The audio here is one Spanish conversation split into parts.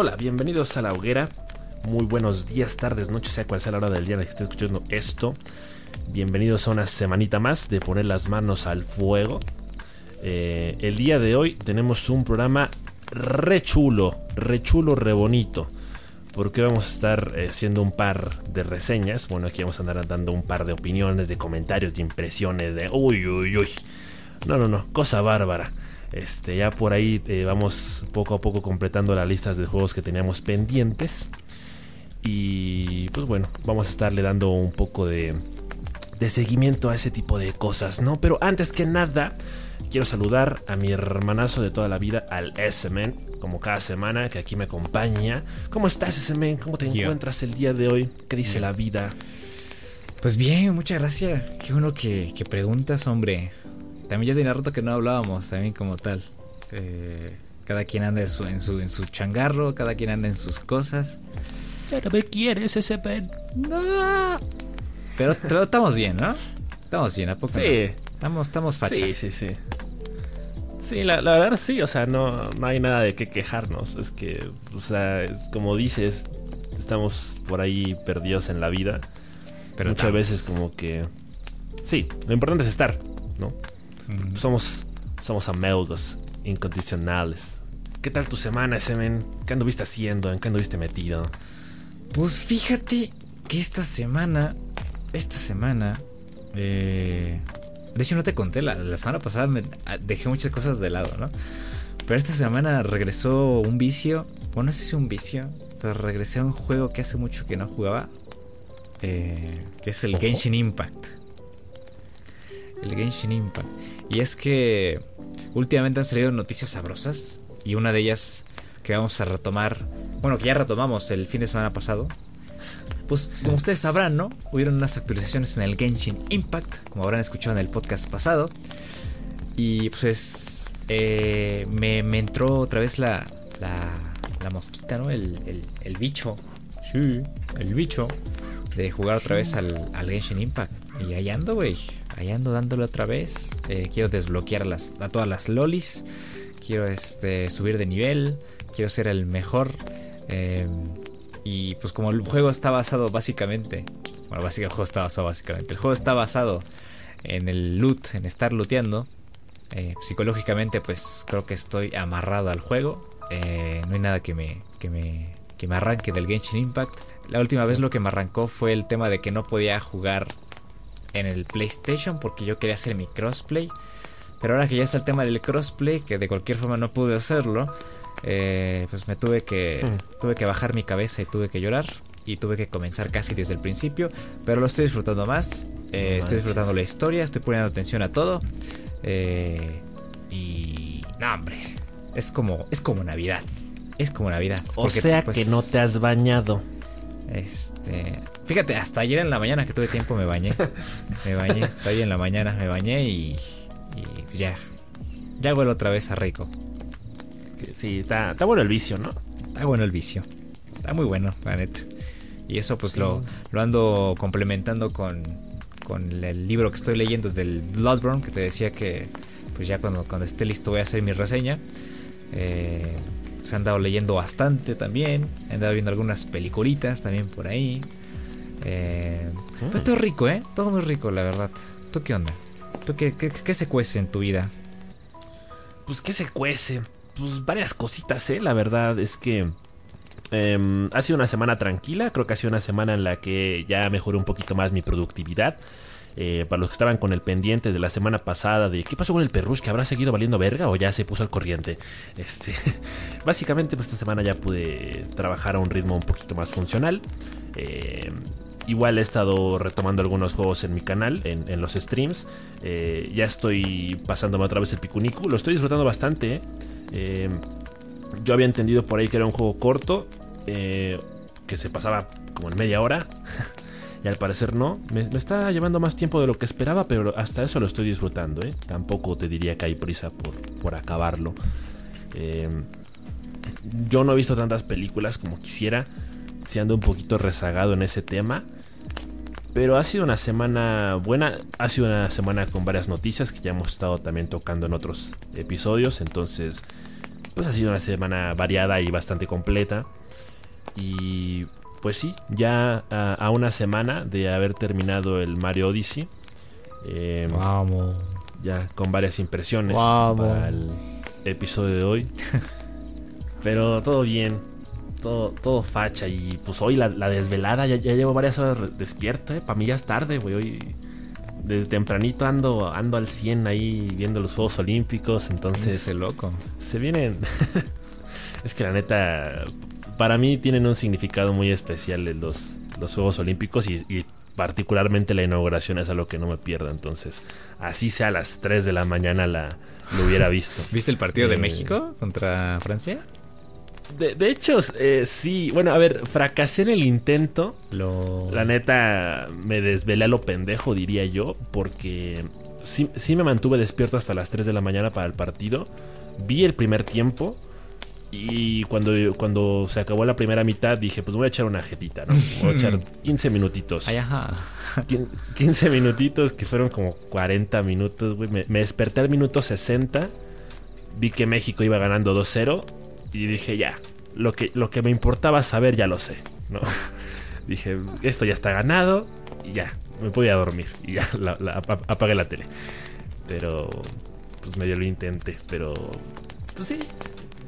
Hola, bienvenidos a la hoguera. Muy buenos días, tardes, noches, sea cual sea la hora del día en que esté escuchando esto. Bienvenidos a una semanita más de poner las manos al fuego. Eh, el día de hoy tenemos un programa re chulo, re chulo, re bonito. Porque vamos a estar eh, haciendo un par de reseñas. Bueno, aquí vamos a andar dando un par de opiniones, de comentarios, de impresiones, de uy, uy, uy. No, no, no, cosa bárbara. Este, ya por ahí eh, vamos poco a poco completando las listas de juegos que teníamos pendientes. Y pues bueno, vamos a estarle dando un poco de, de seguimiento a ese tipo de cosas, ¿no? Pero antes que nada, quiero saludar a mi hermanazo de toda la vida, al S-Men, como cada semana, que aquí me acompaña. ¿Cómo estás, S-Men? ¿Cómo te encuentras el día de hoy? ¿Qué dice la vida? Pues bien, muchas gracias. Qué bueno que, que preguntas, hombre. También ya tenía rato que no hablábamos, también como tal. Eh, cada quien anda en su, en, su, en su changarro, cada quien anda en sus cosas. Ya no me quieres ese pen. No. Pero, estamos bien, ¿no? Estamos bien, ¿a poco? Sí. Estamos, estamos facha. Sí, sí, sí. Sí, la, verdad sí, o sea, no, no hay nada de qué quejarnos. Es que, o sea, es como dices, estamos por ahí perdidos en la vida. Pero Muchas veces como que... Sí, lo importante es estar, ¿no? Somos, somos amigos incondicionales. ¿Qué tal tu semana, Semen? ¿Qué anduviste haciendo? ¿En qué anduviste metido? Pues fíjate que esta semana, esta semana, eh, de hecho no te conté, la, semana pasada me ah, dejé muchas cosas de lado, ¿no? Pero esta semana regresó un vicio, bueno, no sé si un vicio, pero regresé a un juego que hace mucho que no jugaba, eh, que es el Genshin Impact. El Genshin Impact. Y es que últimamente han salido noticias sabrosas. Y una de ellas que vamos a retomar. Bueno, que ya retomamos el fin de semana pasado. Pues como ustedes sabrán, ¿no? Hubieron unas actualizaciones en el Genshin Impact. Como habrán escuchado en el podcast pasado. Y pues eh, me, entró otra vez la, la, la mosquita, ¿no? El, el, bicho. Sí, el bicho. De jugar otra vez al, al Genshin Impact. Y ahí ando, güey ahí ando dándole otra vez. Eh, quiero desbloquear a, todas las lolis. Quiero este, subir de nivel. Quiero ser el mejor. Em, y pues como el juego está basado básicamente... Bueno, básicamente el juego está basado básicamente. El juego está basado en el loot, en estar looteando. Eh, psicológicamente pues creo que estoy amarrado al juego. Eh, no hay nada que me, que me, que me arranque del Genshin Impact. La última vez lo que me arrancó fue el tema de que no podía jugar en el PlayStation porque yo quería hacer mi crossplay. Pero ahora que ya está el tema del crossplay, que de cualquier forma no pude hacerlo, eh, pues me tuve que, hmm. tuve que bajar mi cabeza y tuve que llorar. Y tuve que comenzar casi desde el principio. Pero lo estoy disfrutando más. Eh, estoy disfrutando la historia, estoy poniendo atención a todo. Eh, y... No, hombre. Es como, es como Navidad. Es como Navidad. O sea que no te has bañado. Este, fíjate, hasta ayer en la mañana que tuve tiempo me bañé. Me bañé, hasta ayer en la mañana me bañé y, y ya. Ya vuelvo otra vez a rico. Sí, está, bueno el vicio, ¿no? Está bueno el vicio. Está muy bueno, la neta. Y eso pues lo, lo ando complementando con, con el libro que estoy leyendo del Bloodborne, que te decía que pues ya cuando, cuando esté listo voy a hacer mi reseña. Eh, se han dado leyendo bastante también. He andado viendo algunas peliculitas también por ahí. Eh, mm. todo rico, ¿eh? Todo muy rico, la verdad. ¿Tú qué onda? ¿Tú qué, qué, se cuece en tu vida? Pues, ¿qué se cuece? Pues varias cositas, ¿eh? La verdad es que... Em, ha sido una semana tranquila, creo que ha sido una semana en la que ya mejoré un poquito más mi productividad. Eh, para los que estaban con el pendiente de la semana pasada de qué pasó con el Perrush, que habrá seguido valiendo verga o ya se puso al corriente. Este, básicamente, pues esta semana ya pude trabajar a un ritmo un poquito más funcional. Eh, igual he estado retomando algunos juegos en mi canal, en, los streams. Eh, ya estoy pasándome otra vez el Picunicu. Lo estoy disfrutando bastante. yo había entendido por ahí que era un juego corto. que se pasaba como en media hora. Y al parecer no. Me, está llevando más tiempo de lo que esperaba, pero hasta eso lo estoy disfrutando. ¿eh? Tampoco te diría que hay prisa por, por acabarlo. Em, yo no he visto tantas películas como quisiera. Si ando un poquito rezagado en ese tema. Pero ha sido una semana buena. Ha sido una semana con varias noticias que ya hemos estado también tocando en otros episodios. Entonces, pues ha sido una semana variada y bastante completa. Y pues sí, ya a, una semana de haber terminado el Mario Odyssey. Em, Vamos. Ya con varias impresiones para el episodio de hoy. Pero todo bien, todo, todo facha. Y pues hoy la, desvelada, ya, llevo varias horas despierto, ¿eh? Para mí ya es tarde, güey. Hoy desde tempranito ando, ando al 100 ahí viendo los Juegos Olímpicos. Entonces. Ese loco. Se vienen. es que la neta, para mí tienen un significado muy especial los, los Juegos Olímpicos y, particularmente la inauguración es algo que no me pierdo. Entonces, así sea a las 3 de la mañana la, lo hubiera visto. ¿Viste el partido de eh, México contra Francia? De, hecho, eh, sí. Bueno, a ver, fracasé en el intento. La neta, me desvelé a lo pendejo, diría yo, porque sí, sí me mantuve despierto hasta las 3 de la mañana para el partido. Vi el primer tiempo y cuando, cuando se acabó la primera mitad dije, pues voy a echar una jetita, ¿no? Voy a echar 15 minutitos. Ay, ajá. 15 minutitos que fueron como 40 minutos, güey. Me, desperté al minuto 60. Vi que México iba ganando 2-0. Y dije, ya, lo que, lo que me importaba saber ya lo sé, ¿no? dije, esto ya está ganado. Y ya, me voy a dormir. Y ya, apagué la tele. Pero, pues medio lo intenté. Pero, pues sí,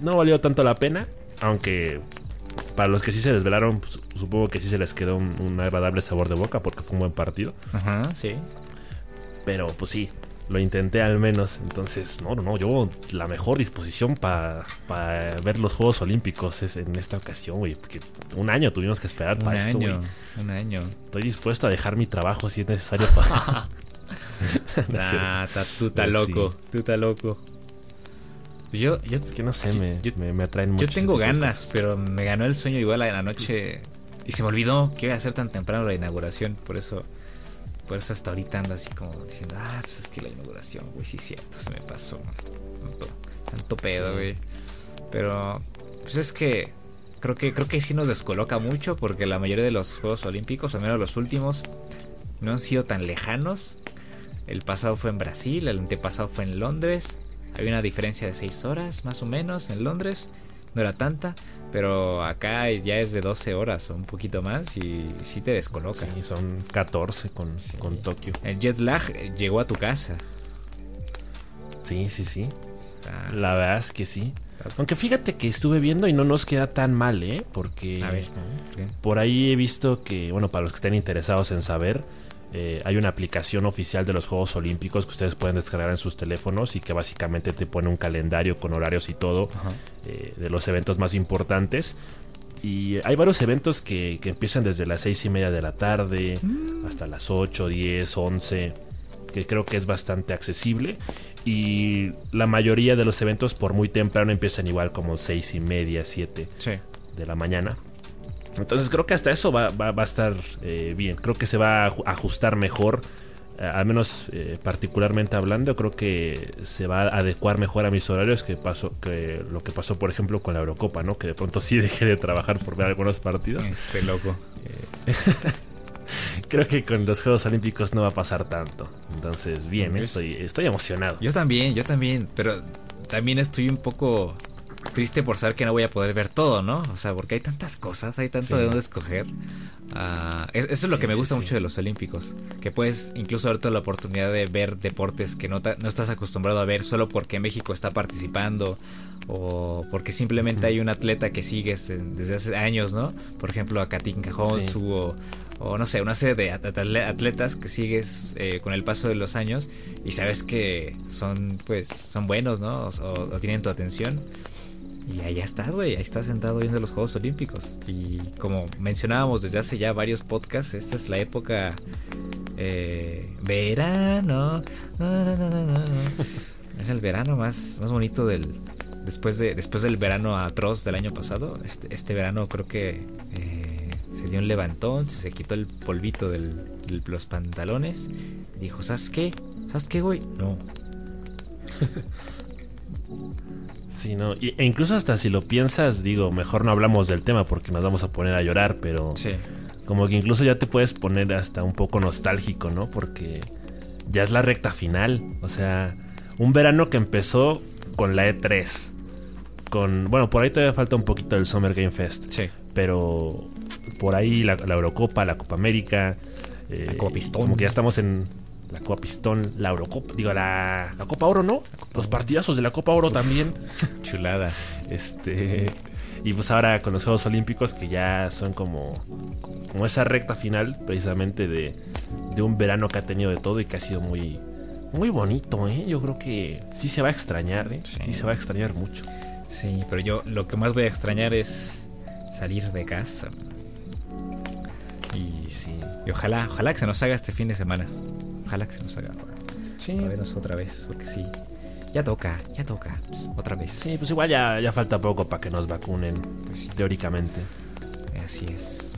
no valió tanto la pena, aunque para los que sí se desvelaron, pues, supongo que sí se les quedó un, agradable sabor de boca porque fue un buen partido. Ajá, sí. Pero pues sí, lo intenté al menos. Entonces, no, no, no, yo la mejor disposición para ver los Juegos Olímpicos es en esta ocasión, güey. Porque un año tuvimos que esperar para esto, güey. Un año. Estoy dispuesto a dejar mi trabajo si es necesario para. nah, tú estás loco, tú estás loco. Yo, yo, es que no sé, me, me, atraen mucho. Yo tengo ganas, pero me ganó el sueño igual en la noche. Y se me olvidó que iba a ser tan temprano la inauguración. Por eso, por eso hasta ahorita ando así como diciendo, ah, pues es que la inauguración, güey, sí es cierto, se me pasó. Tanto, pedo, güey. Pero, pues es que creo que creo que sí nos descoloca mucho porque la mayoría de los Juegos Olímpicos, al menos los últimos, no han sido tan lejanos. El pasado fue en Brasil, el antepasado fue en Londres. Había una diferencia de 6 horas más o menos en Londres. No era tanta. Pero acá ya es de 12 horas o un poquito más y sí te descoloca. Sí, son 14 con, con Tokio. El jet lag llegó a tu casa. Sí, sí, sí. La verdad es que sí. Aunque fíjate que estuve viendo y no nos queda tan mal, ¿eh? Porque a ver, por ahí he visto que, bueno, para los que estén interesados en saber, eh, hay una aplicación oficial de los Juegos Olímpicos que ustedes pueden descargar en sus teléfonos y que básicamente te pone un calendario con horarios y todo eh, de los eventos más importantes. Y hay varios eventos que, empiezan desde las seis y media de la tarde mm. hasta las 8, 10, 11, que creo que es bastante accesible. Y la mayoría de los eventos por muy temprano empiezan igual como seis y media, 7 de la mañana. Entonces creo que hasta eso va, a estar eh, bien. Creo que se va a ajustar mejor. Eh, al menos eh, particularmente hablando, creo que se va a adecuar mejor a mis horarios que pasó que lo que pasó, por ejemplo, con la Eurocopa, ¿no? Que de pronto sí dejé de trabajar por ver algunos partidos. Este loco. creo que con los Juegos Olímpicos no va a pasar tanto. Entonces, bien, estoy, estoy emocionado. Yo también, yo también, pero también estoy un poco triste por saber que no voy a poder ver todo, ¿no? O sea, porque hay tantas cosas, hay tanto de dónde escoger. Ah, eso es lo que me gusta mucho de los Olímpicos, que puedes incluso darte la oportunidad de ver deportes que no, no estás acostumbrado a ver solo porque México está participando o porque simplemente hay un atleta que sigues desde hace años, ¿no? Por ejemplo, a Katinka Honsu o, o no sé, una serie de atletas que sigues eh, con el paso de los años y sabes que son pues son buenos, ¿no? o tienen tu atención. Y ahí estás, güey, ahí estás sentado viendo los Juegos Olímpicos. Y como mencionábamos desde hace ya varios podcasts, esta es la época eh, verano. es el verano más, más bonito del... Después, de, después del verano atroz del año pasado, este, este verano creo que eh, se dio un levantón, se, quitó el polvito de los pantalones. Dijo, ¿sabes qué? ¿Sabes qué, güey? No. Sí, no. e incluso hasta si lo piensas, digo, mejor no hablamos del tema porque nos vamos a poner a llorar, pero sí. como que incluso ya te puedes poner hasta un poco nostálgico, ¿no? Porque ya es la recta final. O sea, un verano que empezó con la E3. con. Bueno, por ahí todavía falta un poquito el Summer Game Fest. Sí. Pero por ahí la, la Eurocopa, la Copa América. eh, La Copa Pistón. Como que ya estamos en la Copa Pistón, la Eurocopa. Digo, la, la Copa Oro, ¿no? Los partidazos de la Copa Oro también. Chuladas. Este. Y pues ahora con los Juegos Olímpicos que ya son como, como esa recta final precisamente de, de un verano que ha tenido de todo y que ha sido muy, muy bonito, ¿eh? Yo creo que sí se va a extrañar, ¿eh? Sí, Sí. se va a extrañar mucho. Sí, pero yo lo que más voy a extrañar es salir de casa. Y sí. Y ojalá, ojalá que se nos haga este fin de semana. Ojalá que se nos haga. Sí. Para vernos otra vez, porque sí. Ya toca, ya toca. Otra vez. Sí, pues igual ya, ya falta poco para que nos vacunen, Pues teóricamente. así es.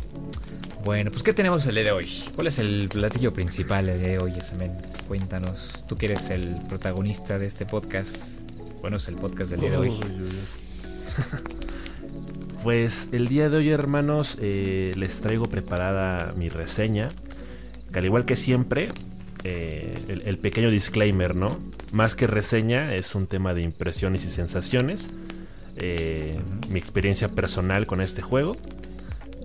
Bueno, pues ¿qué tenemos el día de hoy? ¿Cuál es el platillo principal el día de hoy, Esamen? Cuéntanos. Tú que eres el protagonista de este podcast. Bueno, es el podcast del día de hoy. Pues el día de hoy, hermanos, eh, les traigo preparada mi reseña. Que al igual que siempre, eh, el, el pequeño disclaimer, ¿no? Más que reseña, es un tema de impresiones y sensaciones. Eh, Mi experiencia personal con este juego,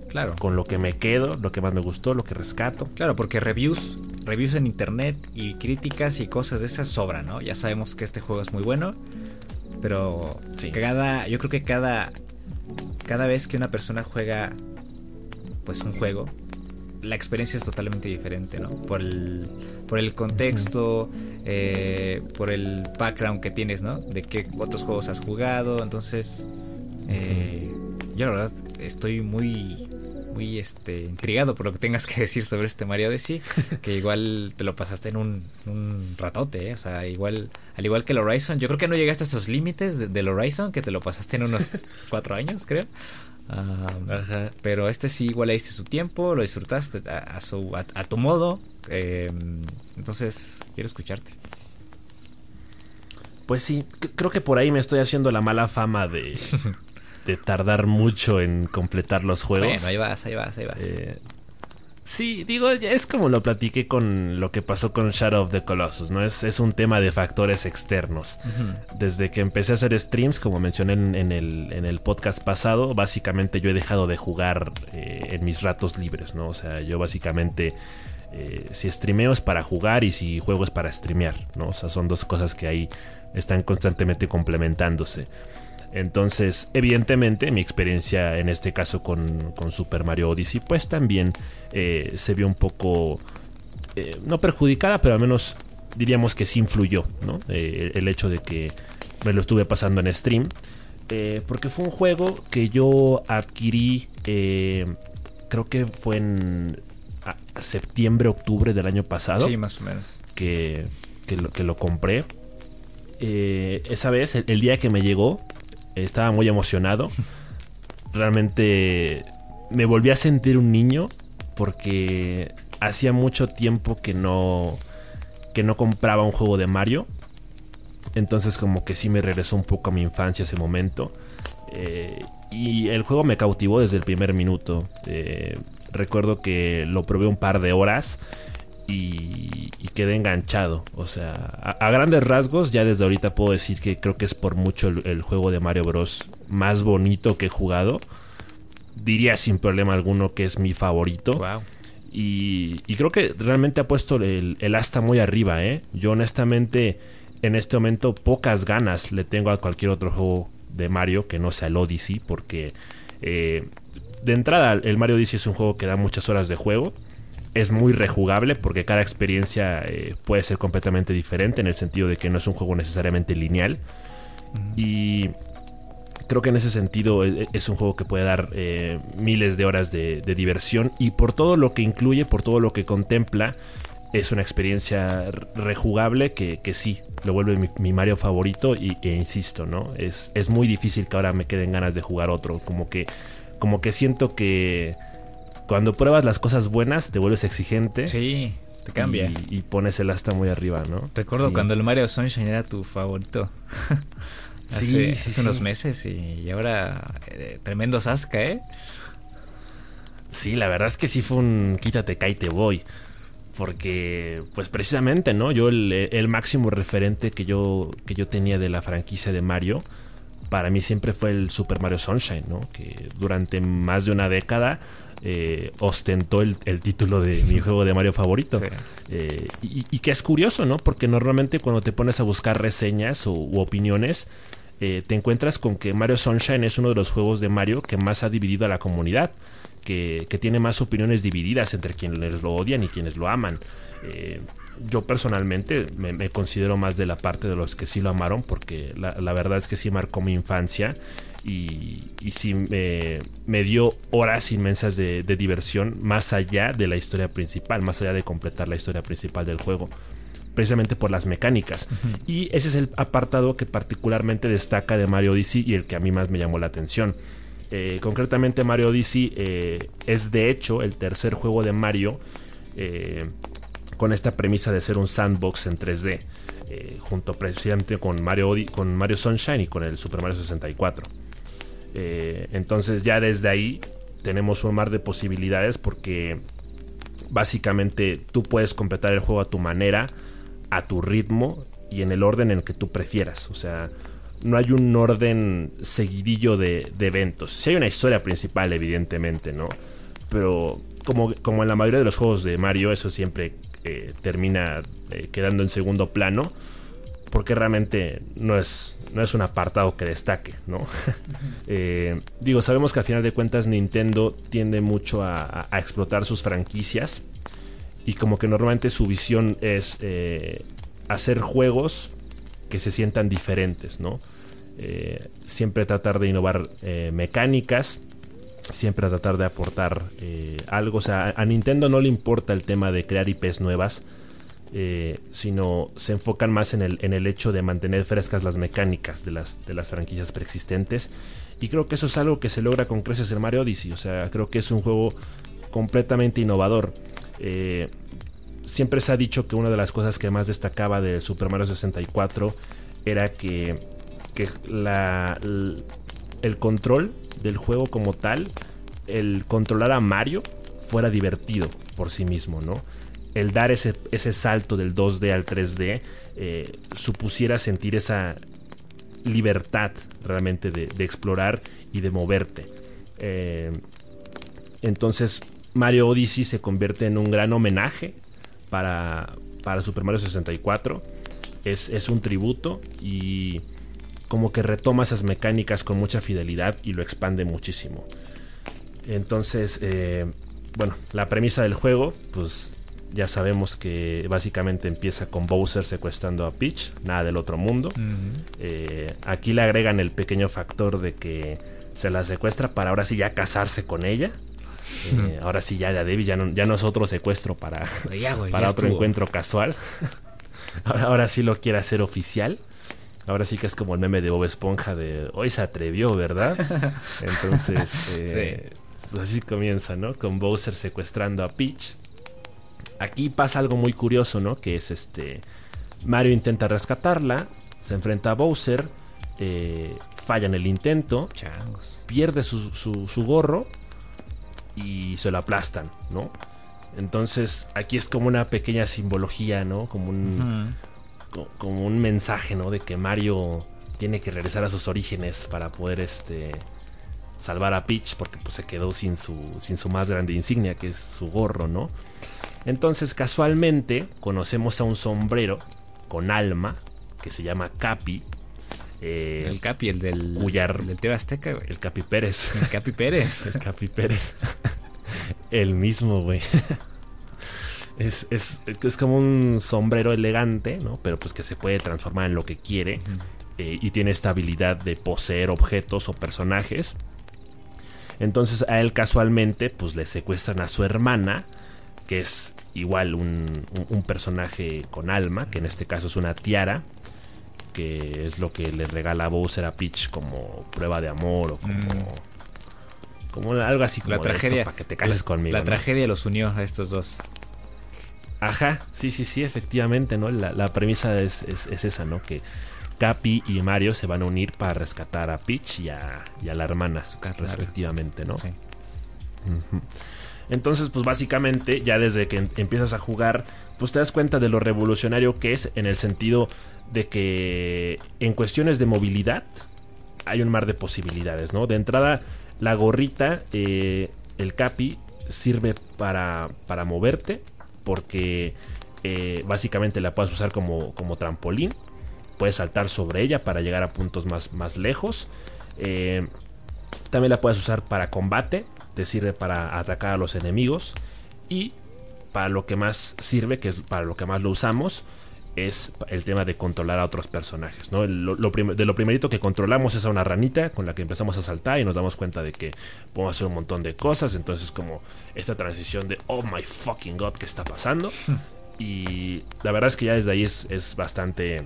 Claro. con lo que me quedo, lo que más me gustó, lo que rescato. Claro, porque reviews, reviews en internet y críticas y cosas de esas sobran, ¿no? Ya sabemos que este juego es muy bueno, pero Sí. cada, yo creo que cada, cada vez que una persona juega, pues un juego, la experiencia es totalmente diferente, ¿no? Por el, por el contexto, eh, por el background que tienes, ¿no? De qué otros juegos has jugado, entonces, eh, yo la verdad estoy muy, muy este, intrigado por lo que tengas que decir sobre este Mario Odyssey, que igual te lo pasaste en un, un ratote, ¿eh? o sea, igual, al igual que el Horizon, yo creo que no llegaste a esos límites de- del Horizon, que te lo pasaste en unos cuatro años, creo. Ajá. pero este sí igual le diste su tiempo, lo disfrutaste a, a su, a, a tu modo. eh, entonces, quiero escucharte. Pues sí, creo que por ahí me estoy haciendo la mala fama de, de tardar mucho en completar los juegos. Bueno, ahí vas, ahí vas, ahí vas. Eh, sí, digo, es como lo platiqué con lo que pasó con Shadow of the Colossus, ¿no? Es, es un tema de factores externos. Desde que empecé a hacer streams, como mencioné en, en el, en el podcast pasado, básicamente yo he dejado de jugar eh, en mis ratos libres, ¿no? O sea, yo básicamente, eh, si streameo es para jugar y si juego es para streamear, ¿no? O sea, son dos cosas que ahí están constantemente complementándose. Entonces, evidentemente, mi experiencia en este caso con, con Super Mario Odyssey, pues también eh, se vio un poco, eh, no perjudicada, pero al menos diríamos que sí influyó, ¿no? Eh, el hecho de que me lo estuve pasando en stream. porque fue un juego que yo adquirí, eh, creo que fue en a- a septiembre, octubre del año pasado Sí, más o menos. que, que lo, que lo compré. Eh, esa vez, el, el día que me llegó, estaba muy emocionado. Realmente me volví a sentir un niño porque hacía mucho tiempo que no que no compraba un juego de Mario. Entonces como que sí me regresó un poco a mi infancia ese momento. Eh, y el juego me cautivó desde el primer minuto. Eh, recuerdo que lo probé un par de horas y, y quedé enganchado. O sea, a, a grandes rasgos, ya desde ahorita puedo decir que creo que es por mucho el, el juego de Mario Bros. más bonito que he jugado. Diría sin problema alguno que es mi favorito. Wow. Y, y creo que realmente ha puesto el, el asta muy arriba, ¿eh? Yo honestamente en este momento pocas ganas le tengo a cualquier otro juego de Mario que no sea el Odyssey, porque eh, de entrada el Mario Odyssey es un juego que da muchas horas de juego. Es muy rejugable porque cada experiencia eh, puede ser completamente diferente en el sentido de que no es un juego necesariamente lineal. Y creo que en ese sentido e- e- es un juego que puede dar eh, miles de horas de, de diversión y por todo lo que incluye, por todo lo que contempla, es una experiencia rejugable que, que sí, lo vuelve mi, mi Mario favorito y, e insisto, ¿no? Es, es muy difícil que ahora me queden ganas de jugar otro, como que, como que siento que cuando pruebas las cosas buenas te vuelves exigente Sí, te cambia. y, y pones el asta muy arriba, ¿no? Recuerdo Sí. cuando el Mario Sunshine era tu favorito. hace, Sí, sí, hace unos meses y, y ahora eh, tremendo Sasuke, ¿eh? Sí, la verdad es que sí fue un quítate, cae, te voy. Porque, pues precisamente, ¿no? Yo el, el máximo referente que yo, que yo tenía de la franquicia de Mario, para mí siempre fue el Super Mario Sunshine, ¿no? Que durante más de una década eh, ostentó el, título de mi juego de Mario favorito. Eh, y, que es curioso, ¿no? Porque normalmente cuando te pones a buscar reseñas o, u opiniones, eh, te encuentras con que Mario Sunshine es uno de los juegos de Mario que más ha dividido a la comunidad. Que, tiene más opiniones divididas entre quienes lo odian y quienes lo aman. yo personalmente me, considero más de la parte de los que sí lo amaron porque la, la verdad es que sí marcó mi infancia y, y sí me, dio horas inmensas de, diversión más allá de la historia principal, más allá de completar la historia principal del juego precisamente por las mecánicas. Y ese es el apartado que particularmente destaca de Mario Odyssey y el que a mí más me llamó la atención. Eh, concretamente Mario Odyssey eh, es de hecho el tercer juego de Mario eh, con esta premisa de ser un sandbox en 3D, junto precisamente con Mario, con Mario Sunshine y con el Super Mario 64. Eh, entonces ya desde ahí tenemos un mar de posibilidades porque básicamente tú puedes completar el juego a tu manera, a tu ritmo y en el orden en el que tú prefieras. O sea, no hay un orden seguidillo de, eventos. Si hay una historia principal, evidentemente, ¿no? Pero como, como en la mayoría de los juegos de Mario, eso siempre eh, termina eh, quedando en segundo plano porque realmente no es, no es un apartado que destaque, ¿no? Eh, digo, sabemos que al final de cuentas Nintendo tiende mucho a, explotar sus franquicias y como que normalmente su visión es eh, hacer juegos que se sientan diferentes, ¿no? Eh, siempre tratar de innovar mecánicas, siempre tratar de aportar algo, o sea, a Nintendo no le importa el tema de crear IPs nuevas, eh, sino se enfocan más en el, en el, hecho de mantener frescas las mecánicas de las, de las franquicias preexistentes. Y creo que eso es algo que se logra con creces en Mario Odyssey. O sea, creo que es un juego completamente innovador. Eh, siempre se ha dicho que una de las cosas que más destacaba de Super Mario 64 era que, que la, el control del juego como tal, el controlar a Mario, fuera divertido por sí mismo, ¿no? El dar ese, ese salto del 2D al 3D eh, supusiera sentir esa libertad realmente de, explorar y de moverte. Eh, entonces Mario Odyssey se convierte en un gran homenaje para, para Super Mario 64. Es, es, un tributo y como que retoma esas mecánicas con mucha fidelidad y lo expande muchísimo. Entonces, eh, bueno, la premisa del juego, pues ya sabemos que básicamente empieza con Bowser secuestrando a Peach, nada del otro mundo. Eh, aquí le agregan el pequeño factor de que se la secuestra para ahora sí ya casarse con ella. Eh, ahora sí ya de ya no, ya no es otro secuestro para, para otro encuentro casual. ahora, sí lo quiere hacer oficial. Ahora sí que es como el meme de Bob Esponja de hoy se atrevió, ¿verdad? Entonces, eh, pues así comienza, ¿no? Con Bowser secuestrando a Peach aquí pasa algo muy curioso, ¿no? Que es este. Mario intenta rescatarla, se enfrenta a Bowser, eh, falla en el intento, pierde su, gorro y se lo aplastan, ¿no? Entonces aquí es como una pequeña simbología, ¿no? Como un, como un mensaje, ¿no? De que Mario tiene que regresar a sus orígenes para poder este salvar a Peach porque pues, se quedó sin su, sin su más grande insignia que es su gorro, ¿no? Entonces, casualmente, conocemos a un sombrero con alma que se llama Capi. Eh, el Capi, el del, del TV Azteca, güey. El Capi Pérez. El Capi Pérez. el Capi Pérez. el mismo, güey. Es, es, como un sombrero elegante, ¿no? Pero pues que se puede transformar en lo que quiere. Eh, y tiene esta habilidad de poseer objetos o personajes. Entonces a él casualmente pues le secuestran a su hermana que es igual un, personaje con alma, que en este caso es una tiara, que es lo que le regala a Bowser a Peach como prueba de amor o como, mm. como algo así como la tragedia para que te cases conmigo. La tragedia los unió a estos dos. Ajá, sí, sí, sí, efectivamente, ¿no? La, premisa es, esa, ¿no? Que Capi y Mario se van a unir para rescatar a Peach y a, la hermana, respectivamente, ¿no? Sí. Entonces, pues básicamente, ya desde que em-, empiezas a jugar, pues te das cuenta de lo revolucionario que es en el sentido de que en cuestiones de movilidad, hay un mar de posibilidades, ¿no? De entrada, la gorrita, eh, el capi, sirve para, para moverte, porque eh, básicamente la puedes usar como, como, trampolín. Puedes saltar sobre ella para llegar a puntos más, más lejos. Eh, también la puedes usar para combate. Te sirve para atacar a los enemigos. Y para lo que más sirve, que es para lo que más lo usamos, es el tema de controlar a otros personajes. ¿no? Lo, de lo primerito que controlamos es a una ranita con la que empezamos a saltar y nos damos cuenta de que podemos hacer un montón de cosas. Entonces como esta transición de, oh my fucking god, ¿qué está pasando? y la verdad es que ya desde ahí es, es, bastante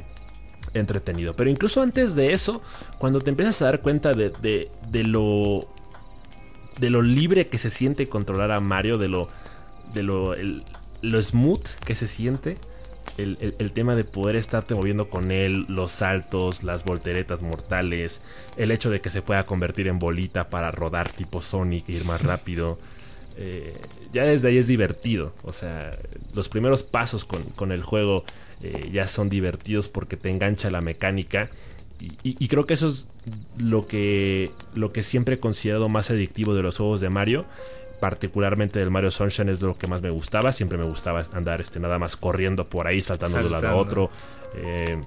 entretenido. Pero incluso antes de eso, cuando te empiezas a dar cuenta de, de, de lo... De lo libre que se siente controlar a Mario, de lo de lo, lo smooth que se siente. El, tema de poder estarte moviendo con él, los saltos, las volteretas mortales, el hecho de que se pueda convertir en bolita para rodar tipo Sonic e ir más rápido. Eh, ya desde ahí es divertido. O sea, los primeros pasos con, el juego eh, ya son divertidos porque te engancha la mecánica. Y, y, creo que eso es lo que, lo que siempre he considerado más adictivo de los juegos de Mario particularmente del Mario Sunshine es lo que más me gustaba. Siempre me gustaba andar este, nada más corriendo por ahí, saltando, de un lado a otro. Eh,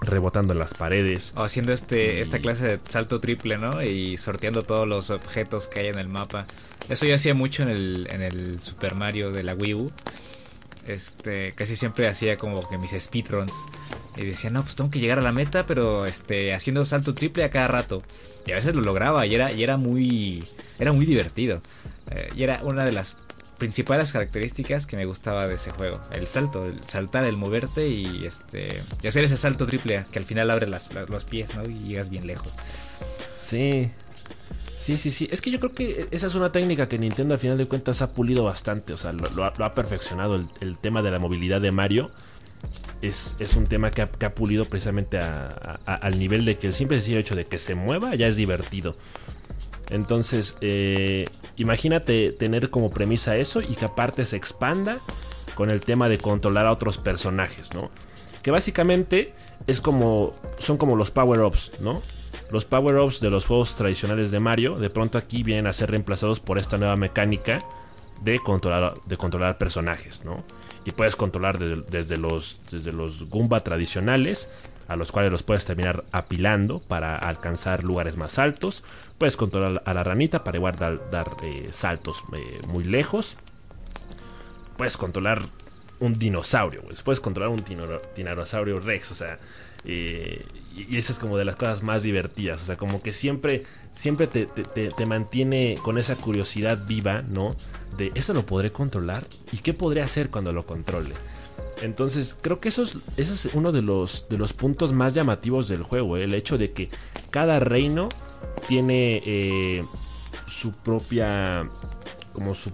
rebotando en las paredes. O haciendo este, esta clase de salto triple, ¿no? Y sorteando todos los objetos que hay en el mapa. Eso yo hacía mucho en el, en el Super Mario de la Wii U. Este, casi siempre hacía como que mis speedruns. Y decía, no, pues tengo que llegar a la meta, pero este, haciendo salto triple a cada rato. Y a veces lo lograba y era, y era muy. Era muy divertido. Eh, y era una de las principales características que me gustaba de ese juego. El salto, el saltar, el moverte y este. Y hacer ese salto triple que al final abre las, los pies, ¿no? Y llegas bien lejos. Sí. Sí, sí, sí. Es que yo creo que esa es una técnica que Nintendo al final de cuentas ha pulido bastante. O sea, lo, ha, perfeccionado. El, tema de la movilidad de Mario es, es un tema que ha, pulido precisamente al nivel de que el simple sencillo hecho de que se mueva ya es divertido. Entonces, eh, imagínate tener como premisa eso y que aparte se expanda con el tema de controlar a otros personajes, ¿no? Que básicamente es como. son como los power-ups, ¿no? Los power-ups de los juegos tradicionales de Mario, de pronto aquí vienen a ser reemplazados por esta nueva mecánica de controlar, de controlar personajes, ¿no? Y puedes controlar desde, los, desde los Goomba tradicionales a los cuales los puedes terminar apilando para alcanzar lugares más altos. Puedes controlar a la ranita para igual dar, eh, saltos eh, muy lejos. Puedes controlar un dinosaurio, puedes controlar un dinosaurio rex, o sea, y, esa es como de las cosas más divertidas, o sea, como que siempre, siempre te, te, mantiene con esa curiosidad viva, ¿no? De eso lo podré controlar y qué podré hacer cuando lo controle. Entonces, creo que eso es, uno de los, de los puntos más llamativos del juego, ¿eh? el hecho de que cada reino tiene eh, su propia, como su,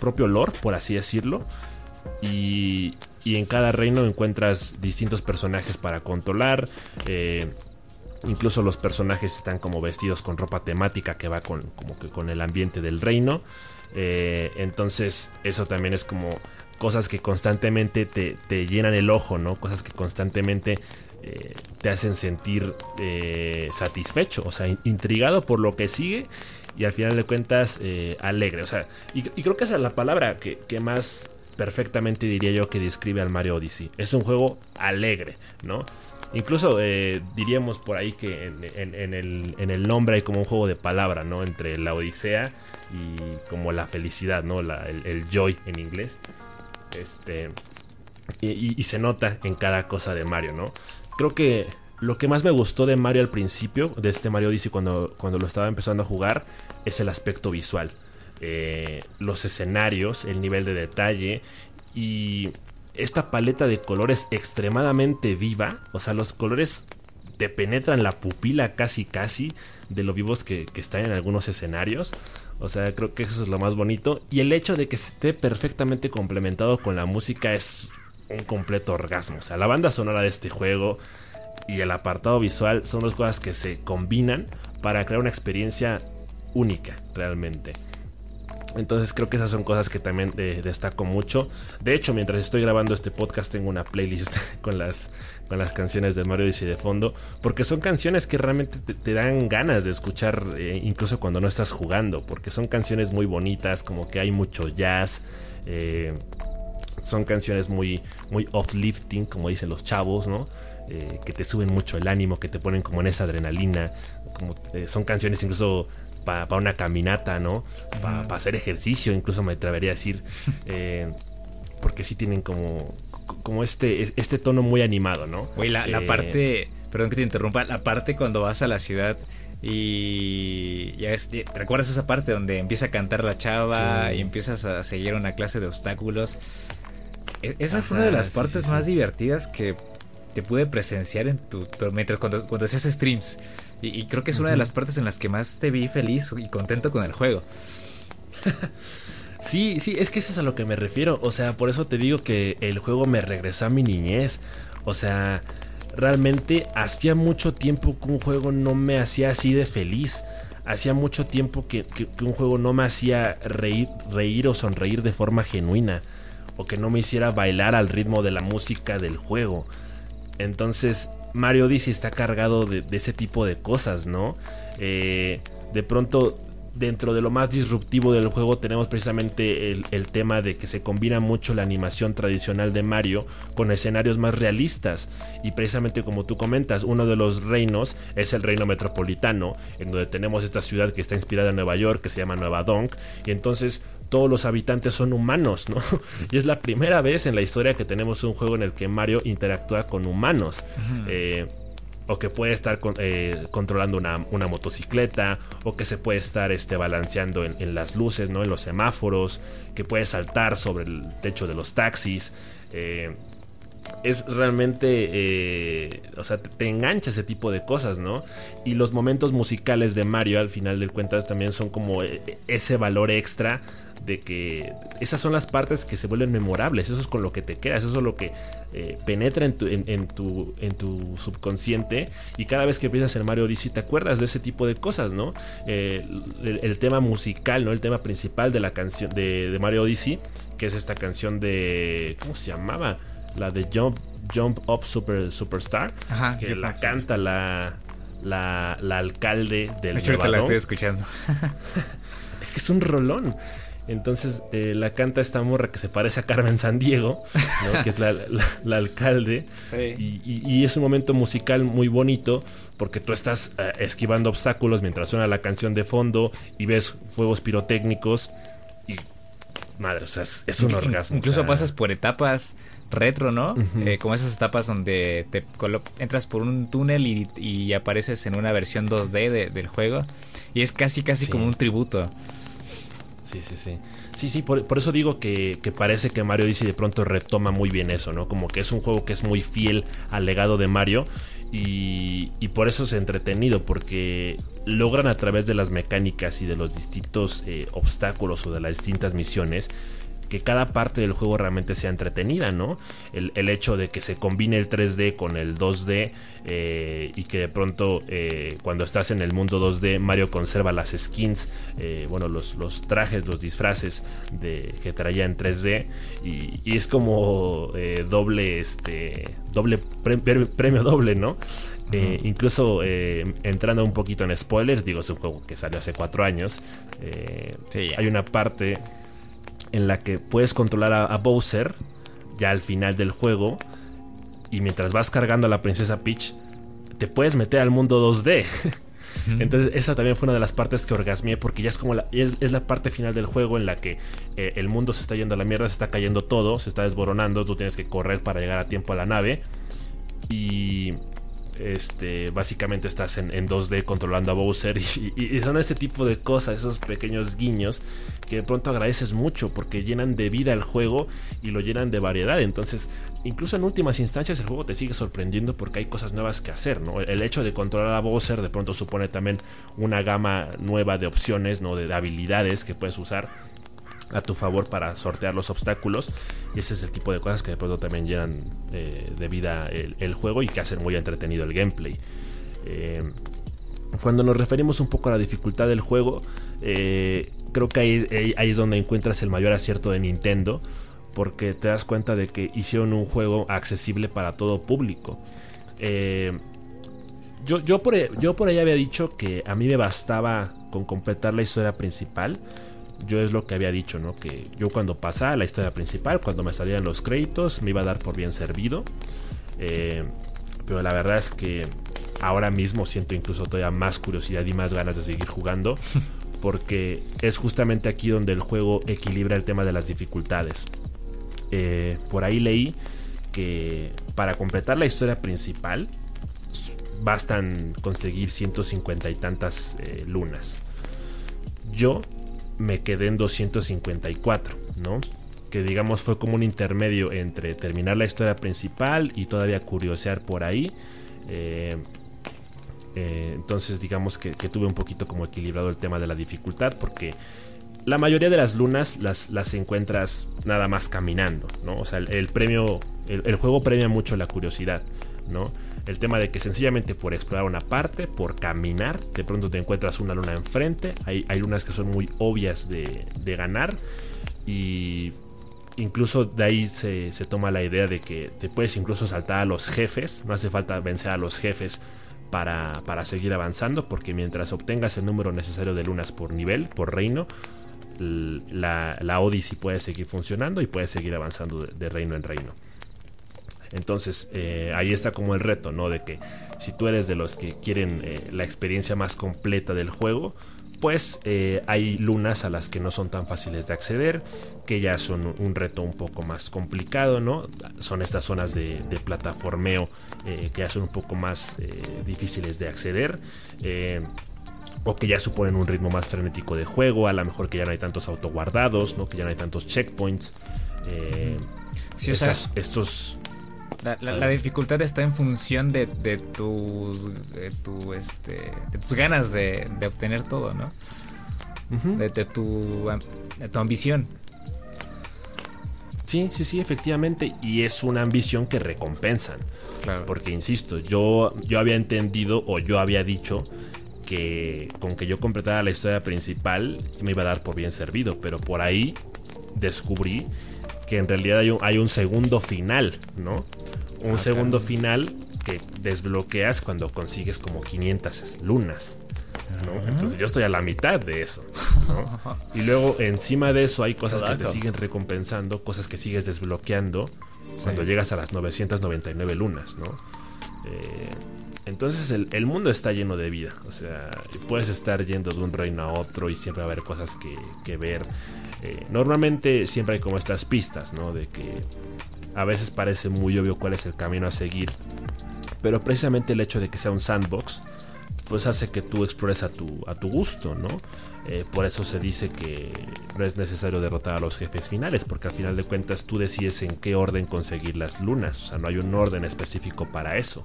propio lore, por así decirlo, y, y, en cada reino encuentras distintos personajes para controlar. Eh, incluso los personajes están como vestidos con ropa temática que va con, como que con el ambiente del reino. entonces, eso también es como cosas que constantemente te, llenan el ojo, ¿no? Cosas que constantemente eh, te hacen sentir eh, satisfecho, o sea, intrigado por lo que sigue y al final de cuentas eh, alegre. O sea, y, creo que esa es la palabra que, más perfectamente diría yo que describe al Mario Odyssey. Es un juego alegre, ¿no? Incluso diríamos por ahí que en, el, nombre hay como un juego de palabra, ¿no? Entre la Odisea y como la felicidad, ¿no? el, joy en inglés. Este. Y, se nota en cada cosa de Mario, ¿no? Creo que lo que más me gustó de Mario al principio, de este Mario Odyssey cuando, cuando lo estaba empezando a jugar, es el aspecto visual. Eh, los escenarios, el nivel de detalle y esta paleta de colores extremadamente viva. O sea, los colores te penetran la pupila casi casi de lo vivos que, que están en algunos escenarios. O sea, creo que eso es lo más bonito. Y el hecho de que esté perfectamente complementado con la música es un completo orgasmo. O sea, la banda sonora de este juego y el apartado visual son dos cosas que se combinan para crear una experiencia única realmente. Entonces creo que esas son cosas que también destaco mucho. De hecho, mientras estoy grabando este podcast tengo una playlist con las, con las canciones de Mario Odyssey de fondo. Porque son canciones que realmente te, dan ganas de escuchar eh, incluso cuando no estás jugando. Porque son canciones muy bonitas, como que hay mucho jazz. Eh, son canciones muy, muy uplifting, como dicen los chavos, ¿no? Eh, que te suben mucho el ánimo, que te ponen como en esa adrenalina. Como, son canciones incluso para una caminata, ¿no? Para hacer ejercicio, incluso me atrevería a decir. Eh, porque sí tienen como, como este, este tono muy animado, ¿no? Güey, la, eh, parte, perdón que te interrumpa, la parte cuando vas a la ciudad y ya ves, ¿recuerdas esa parte donde empieza a cantar la chava y empiezas a seguir una clase de obstáculos? E, esa fue una de las partes más divertidas que te pude presenciar en tu, mientras cuando, cuando hacías streams. Y, creo que es una de las partes en las que más te vi feliz y contento con el juego. sí, sí, es que eso es a lo que me refiero. O sea, por eso te digo que el juego me regresó a mi niñez. O sea, realmente hacía mucho tiempo que un juego no me hacía así de feliz. Hacía mucho tiempo que, un juego no me hacía reír, reír o sonreír de forma genuina. O que no me hiciera bailar al ritmo de la música del juego. Entonces, Mario Odyssey está cargado de, ese tipo de cosas, ¿no? Eh, de pronto, dentro de lo más disruptivo del juego tenemos precisamente el, tema de que se combina mucho la animación tradicional de Mario con escenarios más realistas. Y precisamente como tú comentas, uno de los reinos es el reino metropolitano, en donde tenemos esta ciudad que está inspirada en Nueva York, que se llama Nueva Donk. Y entonces todos los habitantes son humanos, ¿no? Y es la primera vez en la historia que tenemos un juego en el que Mario interactúa con humanos. Eh, o que puede estar eh, controlando una, motocicleta, o que se puede estar este, balanceando en, las luces, ¿no? en los semáforos, que puede saltar sobre el techo de los taxis. Eh, es realmente, o sea, te, te, engancha ese tipo de cosas, ¿no? Y los momentos musicales de Mario al final del cuentas también son como ese valor extra de que esas son las partes que se vuelven memorables, eso es con lo que te quedas, eso es lo que eh, penetra en tu, en, tu, en tu subconsciente y cada vez que piensas en Mario Odyssey te acuerdas de ese tipo de cosas, ¿no? Eh, el, tema musical, ¿no? El tema principal de la canción de, Mario Odyssey, que es esta canción de... ¿Cómo se llamaba? La de Jump, Jump Up Super, Superstar, que la canta la, la, alcalde del... Hecho, la estoy escuchando. es que es un rolón. Entonces eh, la canta esta morra que se parece a Carmen San Diego, que es la, alcalde. Y, es un momento musical muy bonito porque tú estás eh, esquivando obstáculos mientras suena la canción de fondo y ves fuegos pirotécnicos. Y madre, o sea, es, un orgasmo. Incluso pasas por etapas retro, ¿no? Eh, como esas etapas donde te entras por un túnel y, apareces en una versión 2D del juego. Y es casi, casi como un tributo. Sí, sí, sí. Sí, sí, por, eso digo que, parece que Mario Odyssey de pronto retoma muy bien eso, ¿no? Como que es un juego que es muy fiel al legado de Mario y, por eso es entretenido, porque logran a través de las mecánicas y de los distintos eh, obstáculos o de las distintas misiones que cada parte del juego realmente sea entretenida, ¿no? El, hecho de que se combine el 3D con el 2D eh, y que de pronto eh, cuando estás en el mundo 2D Mario conserva las skins, eh, bueno, los, los, trajes, los disfraces de, que traía en 3D y, es como doble, este, doble premio doble, ¿no? incluso entrando un poquito en spoilers, digo, es un juego que salió hace cuatro años. hay una parte en la que puedes controlar a, Bowser ya al final del juego y mientras vas cargando a la princesa Peach te puedes meter al mundo 2D. Entonces esa también fue una de las partes que orgasmié porque ya es como la, es, la parte final del juego en la que eh, el mundo se está yendo a la mierda, se está cayendo todo, se está desboronando, tú tienes que correr para llegar a tiempo a la nave y este, básicamente estás en, 2D controlando a Bowser y, son este tipo de cosas, esos pequeños guiños que de pronto agradeces mucho porque llenan de vida el juego y lo llenan de variedad. Entonces, incluso en últimas instancias el juego te sigue sorprendiendo porque hay cosas nuevas que hacer, ¿no? El hecho de controlar a Bowser de pronto supone también una gama nueva de opciones, ¿no? De habilidades que puedes usar a tu favor para sortear los obstáculos. Y ese es el tipo de cosas que de pronto también llenan eh, de vida el, juego y que hacen muy entretenido el gameplay. Eh, cuando nos referimos un poco a la dificultad del juego, eh, creo que ahí, es donde encuentras el mayor acierto de Nintendo, porque te das cuenta de que hicieron un juego accesible para todo público. Yo, yo, por, yo por ahí había dicho que a mí me bastaba con completar la historia principal. Yo es lo que había dicho, ¿no? Que yo cuando pasaba la historia principal, cuando me salían los créditos, me iba a dar por bien servido. Eh, pero la verdad es que ahora mismo siento incluso todavía más curiosidad y más ganas de seguir jugando. Porque es justamente aquí donde el juego equilibra el tema de las dificultades. Eh, por ahí leí que para completar la historia principal bastan conseguir 150 y tantas eh, lunas. Yo me quedé en 254, ¿no? Que digamos fue como un intermedio entre terminar la historia principal y todavía curiosear por ahí. Eh, eh, entonces digamos que, tuve un poquito como equilibrado el tema de la dificultad porque la mayoría de las lunas las, las encuentras nada más caminando, ¿no? O sea, el, premio, el, juego premia mucho la curiosidad, ¿no? El tema de que sencillamente por explorar una parte, por caminar, de pronto te encuentras una luna enfrente, hay, lunas que son muy obvias de, ganar y incluso de ahí se, se, toma la idea de que te puedes incluso saltar a los jefes, no hace falta vencer a los jefes para, seguir avanzando, porque mientras obtengas el número necesario de lunas por nivel, por reino, la, la Odyssey puede seguir funcionando y puede seguir avanzando de, reino en reino. Entonces eh, ahí está como el reto, ¿no? De que si tú eres de los que quieren eh, la experiencia más completa del juego, pues eh, hay lunas a las que no son tan fáciles de acceder, que ya son un reto un poco más complicado, ¿no? Son estas zonas de, plataformeo eh, que ya son un poco más eh, difíciles de acceder. o que ya suponen un ritmo más frenético de juego, a lo mejor que ya no hay tantos autoguardados, ¿no? que ya no hay tantos checkpoints. Sí, estos la, dificultad está en función de, tus tu, este, de tus ganas de, obtener todo, ¿no? de, tu, de tu ambición. Sí, sí, sí, efectivamente. Y es una ambición que recompensan. Porque, insisto, yo, yo había entendido o yo había dicho que con que yo completara la historia principal me iba a dar por bien servido. Pero por ahí descubrí que en realidad hay un, hay un segundo final, ¿no? Un segundo final que desbloqueas cuando consigues como 500 lunas. ¿no? Entonces yo estoy a la mitad de eso. ¿no? Y luego encima de eso hay cosas que te siguen recompensando, cosas que sigues desbloqueando cuando llegas a las 999 lunas. ¿no? Eh, entonces el, mundo está lleno de vida. O sea, puedes estar yendo de un reino a otro y siempre va a haber cosas que, ver. Eh, normalmente siempre hay como estas pistas, ¿no? De que a veces parece muy obvio cuál es el camino a seguir. Pero precisamente el hecho de que sea un sandbox, pues hace que tú explores a tu, a tu gusto, ¿no? Eh, por eso se dice que no es necesario derrotar a los jefes finales, porque al final de cuentas tú decides en qué orden conseguir las lunas, o sea, no hay un orden específico para eso.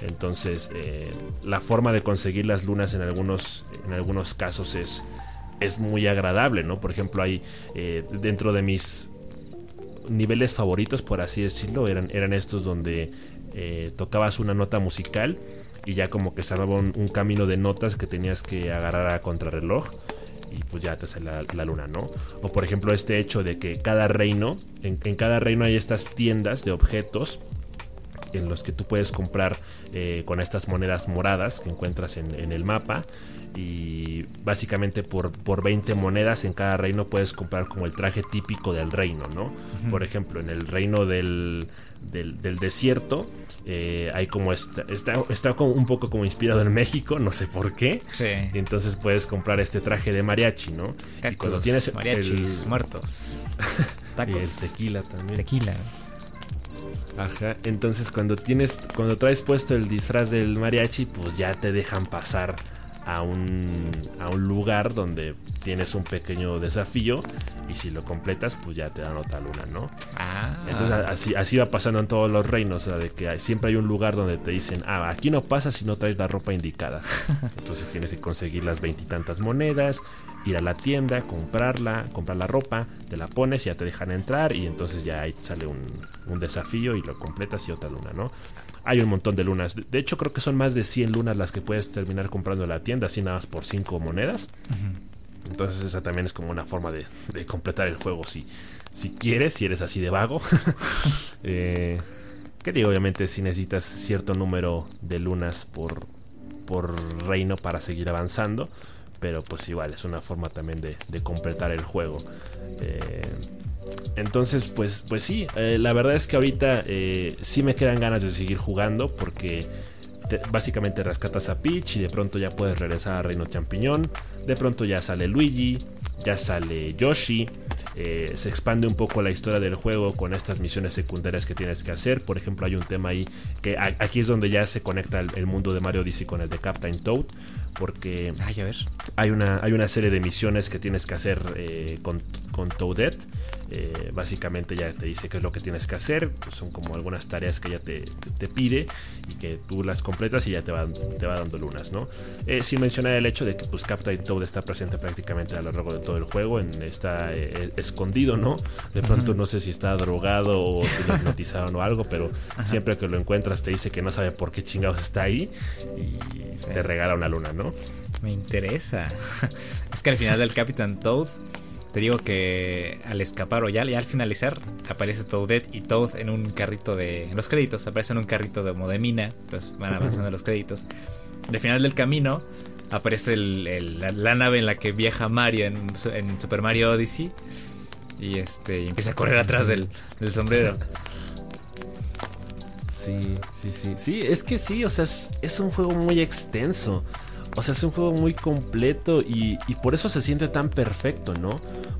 Entonces, eh, la forma de conseguir las lunas en algunos, en algunos casos es, es muy agradable, ¿no? Por ejemplo, hay eh, dentro de mis niveles favoritos, por así decirlo, eran, eran estos donde eh, tocabas una nota musical y ya como que se un, un, camino de notas que tenías que agarrar a contrarreloj y pues ya te sale la, luna, ¿no? O por ejemplo este hecho de que cada reino, en, cada reino hay estas tiendas de objetos en los que tú puedes comprar eh, con estas monedas moradas que encuentras en, en el mapa y básicamente por, por 20 monedas en cada reino puedes comprar como el traje típico del reino, ¿no? Por ejemplo, en el reino del, del, desierto eh, hay como está, está, como un poco como inspirado en México, no sé por qué. Sí. entonces puedes comprar este traje de mariachi, ¿no? y cuando tienes mariachis muertos. Tacos. Y el tequila también. Tequila. Ajá, entonces cuando tienes, cuando traes puesto el disfraz del mariachi, pues ya te dejan pasar a un, a un lugar donde tienes un pequeño desafío y si lo completas, pues ya te dan otra luna, ¿no? Ah. Entonces así, así va pasando en todos los reinos, o sea, de que siempre hay un lugar donde te dicen, ah, aquí no pasa si no traes la ropa indicada. Entonces tienes que conseguir las veintitantas monedas, ir a la tienda, comprarla, comprar la ropa, te la pones, ya te dejan entrar y entonces ya ahí te sale un, un desafío y lo completas y otra luna, ¿no? Hay un montón de lunas. De hecho, creo que son más de 100 lunas las que puedes terminar comprando en la tienda, así nada más por 5 monedas. Entonces esa también es como una forma de, completar el juego si, si quieres, si eres así de vago. eh, que digo, obviamente si necesitas cierto número de lunas por, por reino para seguir avanzando. Pero pues igual es una forma también de, completar el juego. Eh, entonces, pues, pues sí, eh, la verdad es que ahorita eh, sí me quedan ganas de seguir jugando porque básicamente rescatas a Peach y de pronto ya puedes regresar a Reino Champiñón. De pronto ya sale Luigi, ya sale Yoshi. Se expande un poco la historia del juego con estas misiones secundarias que tienes que hacer. Por ejemplo, hay un tema ahí que aquí es donde ya se conecta el, mundo de Mario Odyssey con el de Captain Toad. Porque Ay, a ver. Hay, una, hay una serie de misiones que tienes que hacer con, con Toadette eh, básicamente ya te dice qué es lo que tienes que hacer. Pues son como algunas tareas que ella te, pide y que tú las completas y ya te va, te va dando lunas, ¿no? Eh, sin mencionar el hecho de que pues Captain Toad está presente prácticamente a lo largo de todo el juego, en, está eh, escondido, ¿no? De pronto no sé si está drogado o si lo hipnotizaron o algo, pero siempre que lo encuentras te dice que no sabe por qué chingados está ahí y te regala una luna, ¿no? Me interesa. es que al final del Captain Toad te digo que al escapar o ya, al finalizar aparece Toadette y Toad en un carrito de... En los créditos aparece en un carrito de, como de mina. Entonces van avanzando los créditos. Al final del camino aparece la, nave en la que viaja Mario en, Super Mario Odyssey. Y este empieza a correr atrás del, sombrero. Sí, sí, sí. Sí, es que sí, o sea, es un juego muy extenso. O sea, es un juego muy completo y, por eso se siente tan perfecto, ¿no?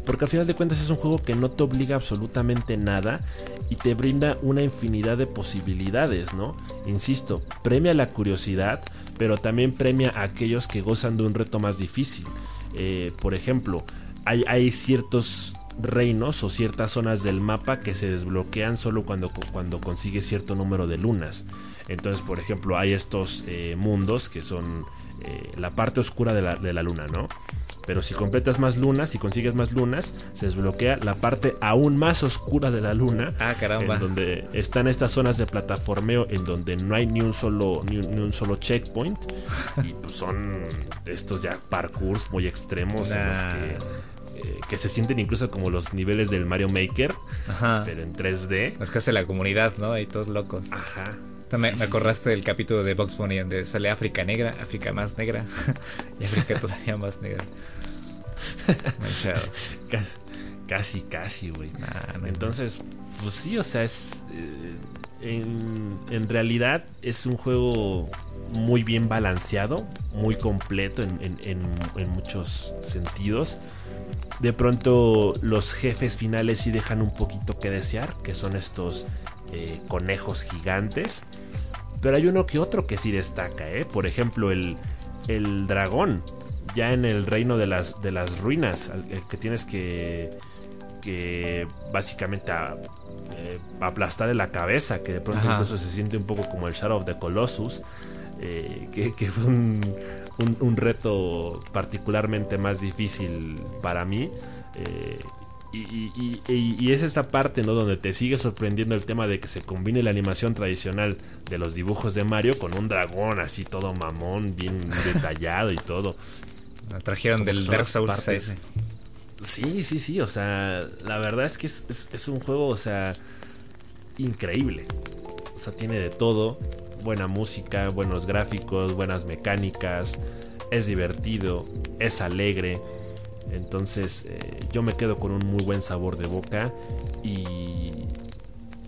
Porque al final de cuentas es un juego que no te obliga absolutamente nada y te brinda una infinidad de posibilidades, ¿no? Insisto, premia la curiosidad, pero también premia a aquellos que gozan de un reto más difícil. Eh, por ejemplo, hay, hay ciertos reinos o ciertas zonas del mapa que se desbloquean solo cuando, cuando consigues cierto número de lunas. Entonces, por ejemplo, hay estos eh, mundos que son eh, la parte oscura de la, luna, ¿no? Pero si completas más lunas, si consigues más lunas, se desbloquea la parte aún más oscura de la luna. Ah, caramba. En donde están estas zonas de plataformeo en donde no hay ni un solo, ni un, solo checkpoint. y pues son estos ya parkours muy extremos en los que eh, que se sienten incluso como los niveles del Mario Maker, Ajá. pero en 3D. Es que hace la comunidad, ¿no? Ahí todos locos. Ajá. Me, acordaste del capítulo de Box Bunny donde sale África negra, África más negra y África todavía más negra. casi, casi, güey. Entonces, pues sí, o sea, es. Eh, en, realidad es un juego muy bien balanceado, muy completo en, muchos sentidos. De pronto los jefes finales sí dejan un poquito que desear, que son estos eh, conejos gigantes. Pero hay uno que otro que sí destaca, ¿eh? Por ejemplo, el, el dragón. Ya en el reino de las, de las ruinas. El que tienes que. que básicamente eh, aplastar en la cabeza. Que de pronto incluso se siente un poco como el Shadow of the Colossus. Eh, que, fue un, un, reto particularmente más difícil para mí. Eh, y, es esta parte, ¿no? Donde te sigue sorprendiendo el tema de que se combine la animación tradicional de los dibujos de Mario con un dragón así todo mamón, bien detallado y todo. trajeron del Dark Souls Sí, sí, sí. O sea, la verdad es que es, un juego, o sea, increíble. O sea, tiene de todo. Buena música, buenos gráficos, buenas mecánicas. Es divertido, es alegre entonces eh, yo me quedo con un muy buen sabor de boca y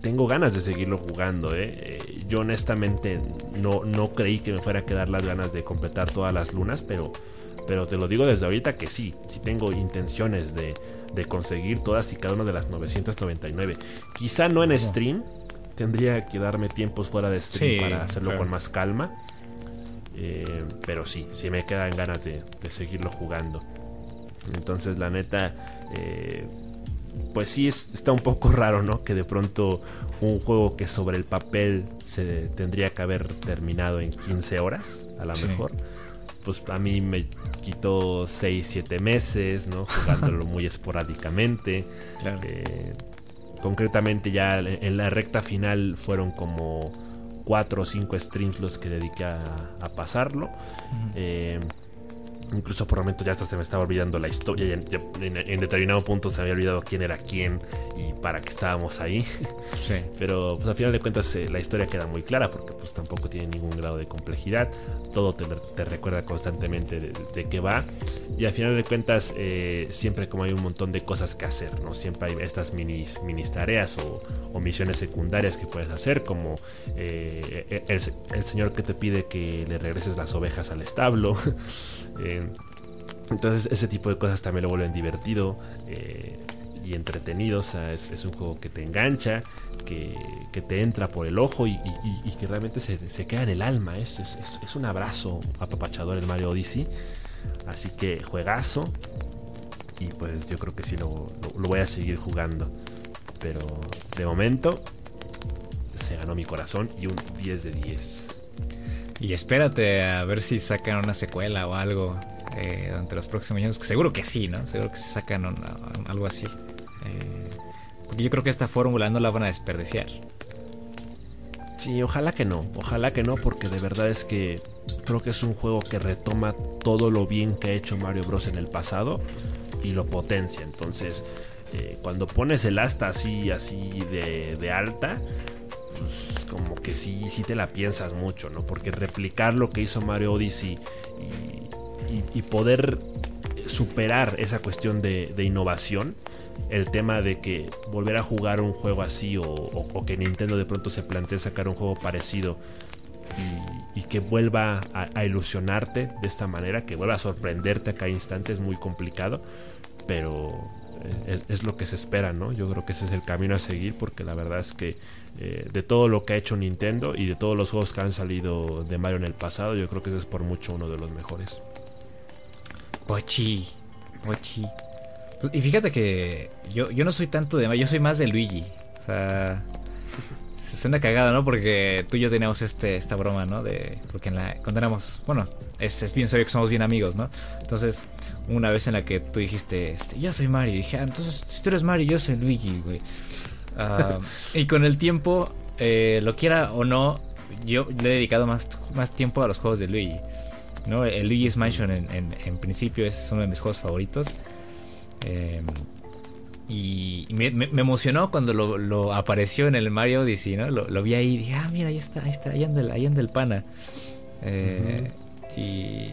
tengo ganas de seguirlo jugando. ¿eh? Eh, yo honestamente no, no creí que me fuera a quedar las ganas de completar todas las lunas, pero, pero te lo digo desde ahorita que sí, sí tengo intenciones de, conseguir todas y cada una de las 999. Quizá no en stream, tendría que darme tiempos fuera de stream para hacerlo con más calma. Eh, pero sí, sí me quedan ganas de, seguirlo jugando. Entonces, la neta, eh, pues sí está un poco raro, ¿no? Que de pronto un juego que sobre el papel se tendría que haber terminado en 15 horas, a lo mejor. Pues a mí me quitó 6, 7 meses, ¿no? Jugándolo muy esporádicamente. Eh, concretamente ya en la recta final fueron como 4 o 5 streams los que dediqué a, pasarlo. Incluso por momentos ya hasta se me estaba olvidando la historia. en, determinado punto se me había olvidado quién era quién y para qué estábamos ahí. Sí. Pero pues al final de cuentas eh, la historia queda muy clara porque pues tampoco tiene ningún grado de complejidad. Todo te, recuerda constantemente de, qué va. Y al final de cuentas eh, siempre como hay un montón de cosas que hacer, ¿no? Siempre hay estas mini tareas o, misiones secundarias que puedes hacer como eh, el, señor que te pide que le regreses las ovejas al establo. Eh, entonces ese tipo de cosas también lo vuelven divertido y entretenido. O sea, es, un juego que te engancha, que, te entra por el ojo y, que realmente se, queda en el alma. Es, es, un abrazo apapachador el Mario Odyssey. Así que juegazo. Y pues yo creo que sí lo, lo voy a seguir jugando. Pero de momento se ganó mi corazón y un 10 de 10. Y espérate a ver si sacan una secuela o algo eh, durante los próximos años. Seguro que sí, ¿no? Seguro que se sacan algo así. Eh, porque yo creo que esta fórmula no la van a desperdiciar. Sí, ojalá que no. Ojalá que no, porque de verdad es que creo que es un juego que retoma todo lo bien que ha hecho Mario Bros. en el pasado y lo potencia. Entonces, eh, cuando pones el asta así, así de, de alta, pues como que sí, sí te la piensas mucho, ¿no? Porque replicar lo que hizo Mario Odyssey y, poder superar esa cuestión de, innovación, el tema de que volver a jugar un juego así o, que Nintendo de pronto se plantee sacar un juego parecido y, que vuelva a, ilusionarte de esta manera, que vuelva a sorprenderte a cada instante es muy complicado, pero es, lo que se espera, ¿no? Yo creo que ese es el camino a seguir porque la verdad es que eh, de todo lo que ha hecho Nintendo y de todos los juegos que han salido de Mario en el pasado, yo creo que ese es por mucho uno de los mejores. Pochi, Pochi. Y fíjate que yo, yo no soy tanto de Mario, yo soy más de Luigi. O sea, se suena cagada, ¿no? Porque tú y yo teníamos este, esta broma, ¿no? De, porque en la, cuando éramos, bueno, es, es bien sabio que somos bien amigos, ¿no? Entonces, una vez en la que tú dijiste, este, yo soy Mario, y dije, ah, entonces si tú eres Mario, yo soy Luigi, güey. Ah, y con el tiempo, eh, lo quiera o no, yo le he dedicado más, más tiempo a los juegos de Luigi. ¿no? El Luigi's Mansion en, en, principio es uno de mis juegos favoritos. Em, y me, emocionó cuando lo, apareció en el Mario Odyssey. Lo, vi ahí y dije, ah, mira, ahí está, ahí está, ahí anda el, ahí anda el pana. Eh, y...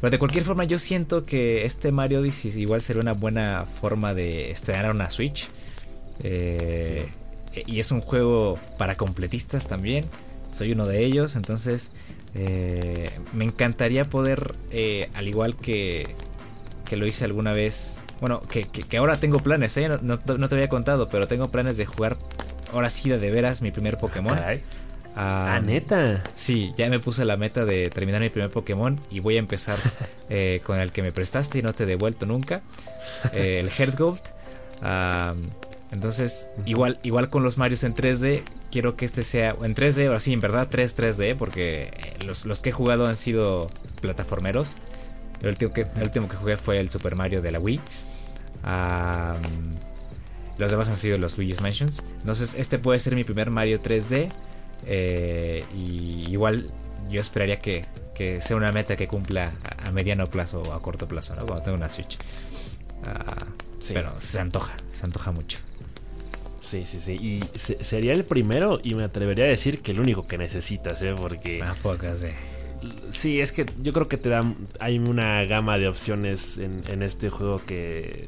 Pero de cualquier forma yo siento que este Mario Odyssey igual sería una buena forma de estrenar una Switch. Eh, y es un juego para completistas también. Soy uno de ellos, entonces eh, me encantaría poder, al igual que, que lo hice alguna vez, bueno, que, ahora tengo planes, no, te había contado, pero tengo planes de jugar ahora sí de, veras mi primer Pokémon. Ah, ah, neta. Sí, ya me puse la meta de terminar mi primer Pokémon y voy a empezar con el que me prestaste y no te he devuelto nunca, el Heartgold. Entonces, igual, igual con los Marios en 3D, quiero que este sea en 3D, ahora sí, en verdad 3 3D, porque eh, los, que he jugado han sido plataformeros. El último que, el último que jugué fue el Super Mario de la Wii. los demás han sido los Luigi's Mansions. Entonces, este puede ser mi primer Mario 3D. Eh, y igual yo esperaría que, sea una meta que cumpla a, mediano plazo o a corto plazo, ¿no? Cuando tenga una Switch. Ah, pero se antoja, se antoja mucho. Sí, sí, sí. Y sería el primero y me atrevería a decir que el único que necesitas, ¿eh? Porque... Ah, pocas, eh. Sí, es que yo creo que te dan... Hay una gama de opciones en, este juego que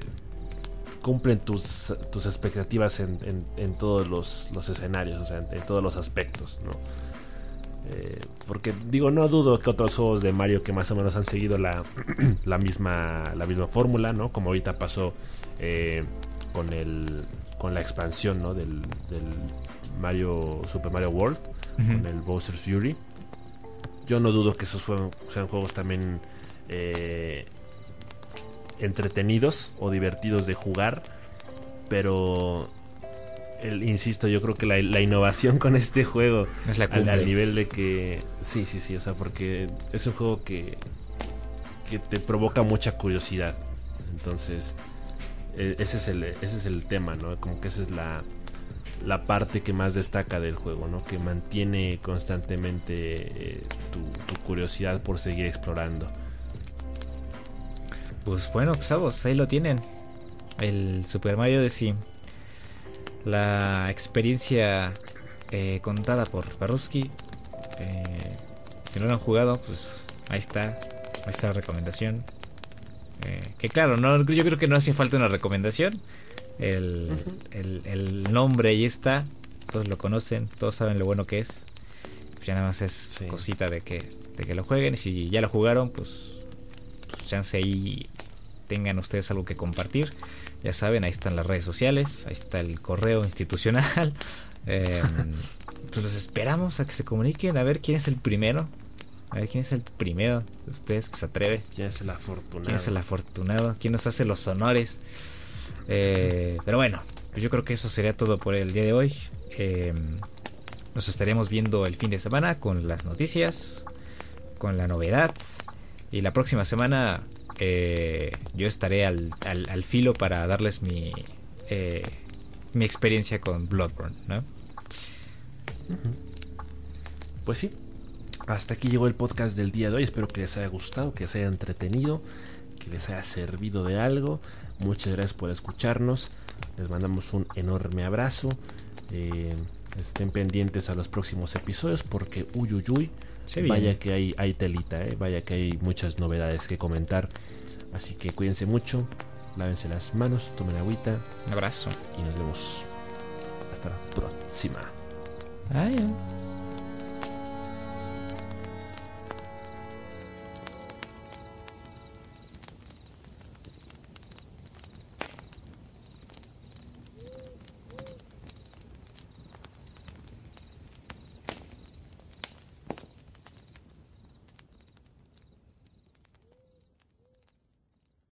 cumplen tus, tus expectativas en, todos los, escenarios, o sea, en, todos los aspectos, ¿no? Eh, porque digo, no dudo que otros juegos de Mario que más o menos han seguido la, la misma, la misma fórmula, ¿no? Como ahorita pasó eh, con el con la expansión ¿no? del, del Mario Super Mario World con el Bowser's Fury yo no dudo que esos sean juegos también eh, entretenidos o divertidos de jugar. Pero, el, insisto, yo creo que la, innovación con este juego es la al, nivel de que... Sí, sí, sí, o sea, porque es un juego que, que te provoca mucha curiosidad. Entonces, e, ese es el, ese es el tema, ¿no? Como que esa es la, la parte que más destaca del juego, ¿no? Que mantiene constantemente eh, tu, curiosidad por seguir explorando. Pues bueno, sabos, ahí lo tienen. El Super Mario de sí. La experiencia eh, contada por Baruski. Eh, si no lo han jugado, pues ahí está. Ahí está la recomendación. que claro, yo creo que no hace falta una recomendación. El, el, nombre ahí está. Todos lo conocen, todos saben lo bueno que es. Pues ya nada más es cosita de que, de que lo jueguen. Y si ya lo jugaron, pues, pues chance ahí tengan ustedes algo que compartir. Ya saben, ahí están las redes sociales, ahí está el correo institucional. Em, pues los esperamos a que se comuniquen, a ver quién es el primero. A ver quién es el primero de ustedes que se atreve. ¿Quién es el afortunado? ¿Quién es el afortunado? ¿Quién nos hace los honores? Eh, pero bueno, pues yo creo que eso sería todo por el día de hoy. Eh, nos estaremos viendo el fin de semana con las noticias, con la novedad. Y la próxima semana eh, yo estaré al, al, filo para darles mi, mi experiencia con Bloodborne, ¿no? Pues sí, hasta aquí llegó el podcast del día de hoy. Espero que les haya gustado, que les haya entretenido, que les haya servido de algo. Muchas gracias por escucharnos. Les mandamos un enorme abrazo. Eh, estén pendientes a los próximos episodios porque uy uy uy. vaya que hay, hay telita, eh. vaya que hay muchas novedades que comentar. Así que cuídense mucho, lávense las manos, tomen agüita. Un abrazo. Y nos vemos hasta la próxima. Adiós.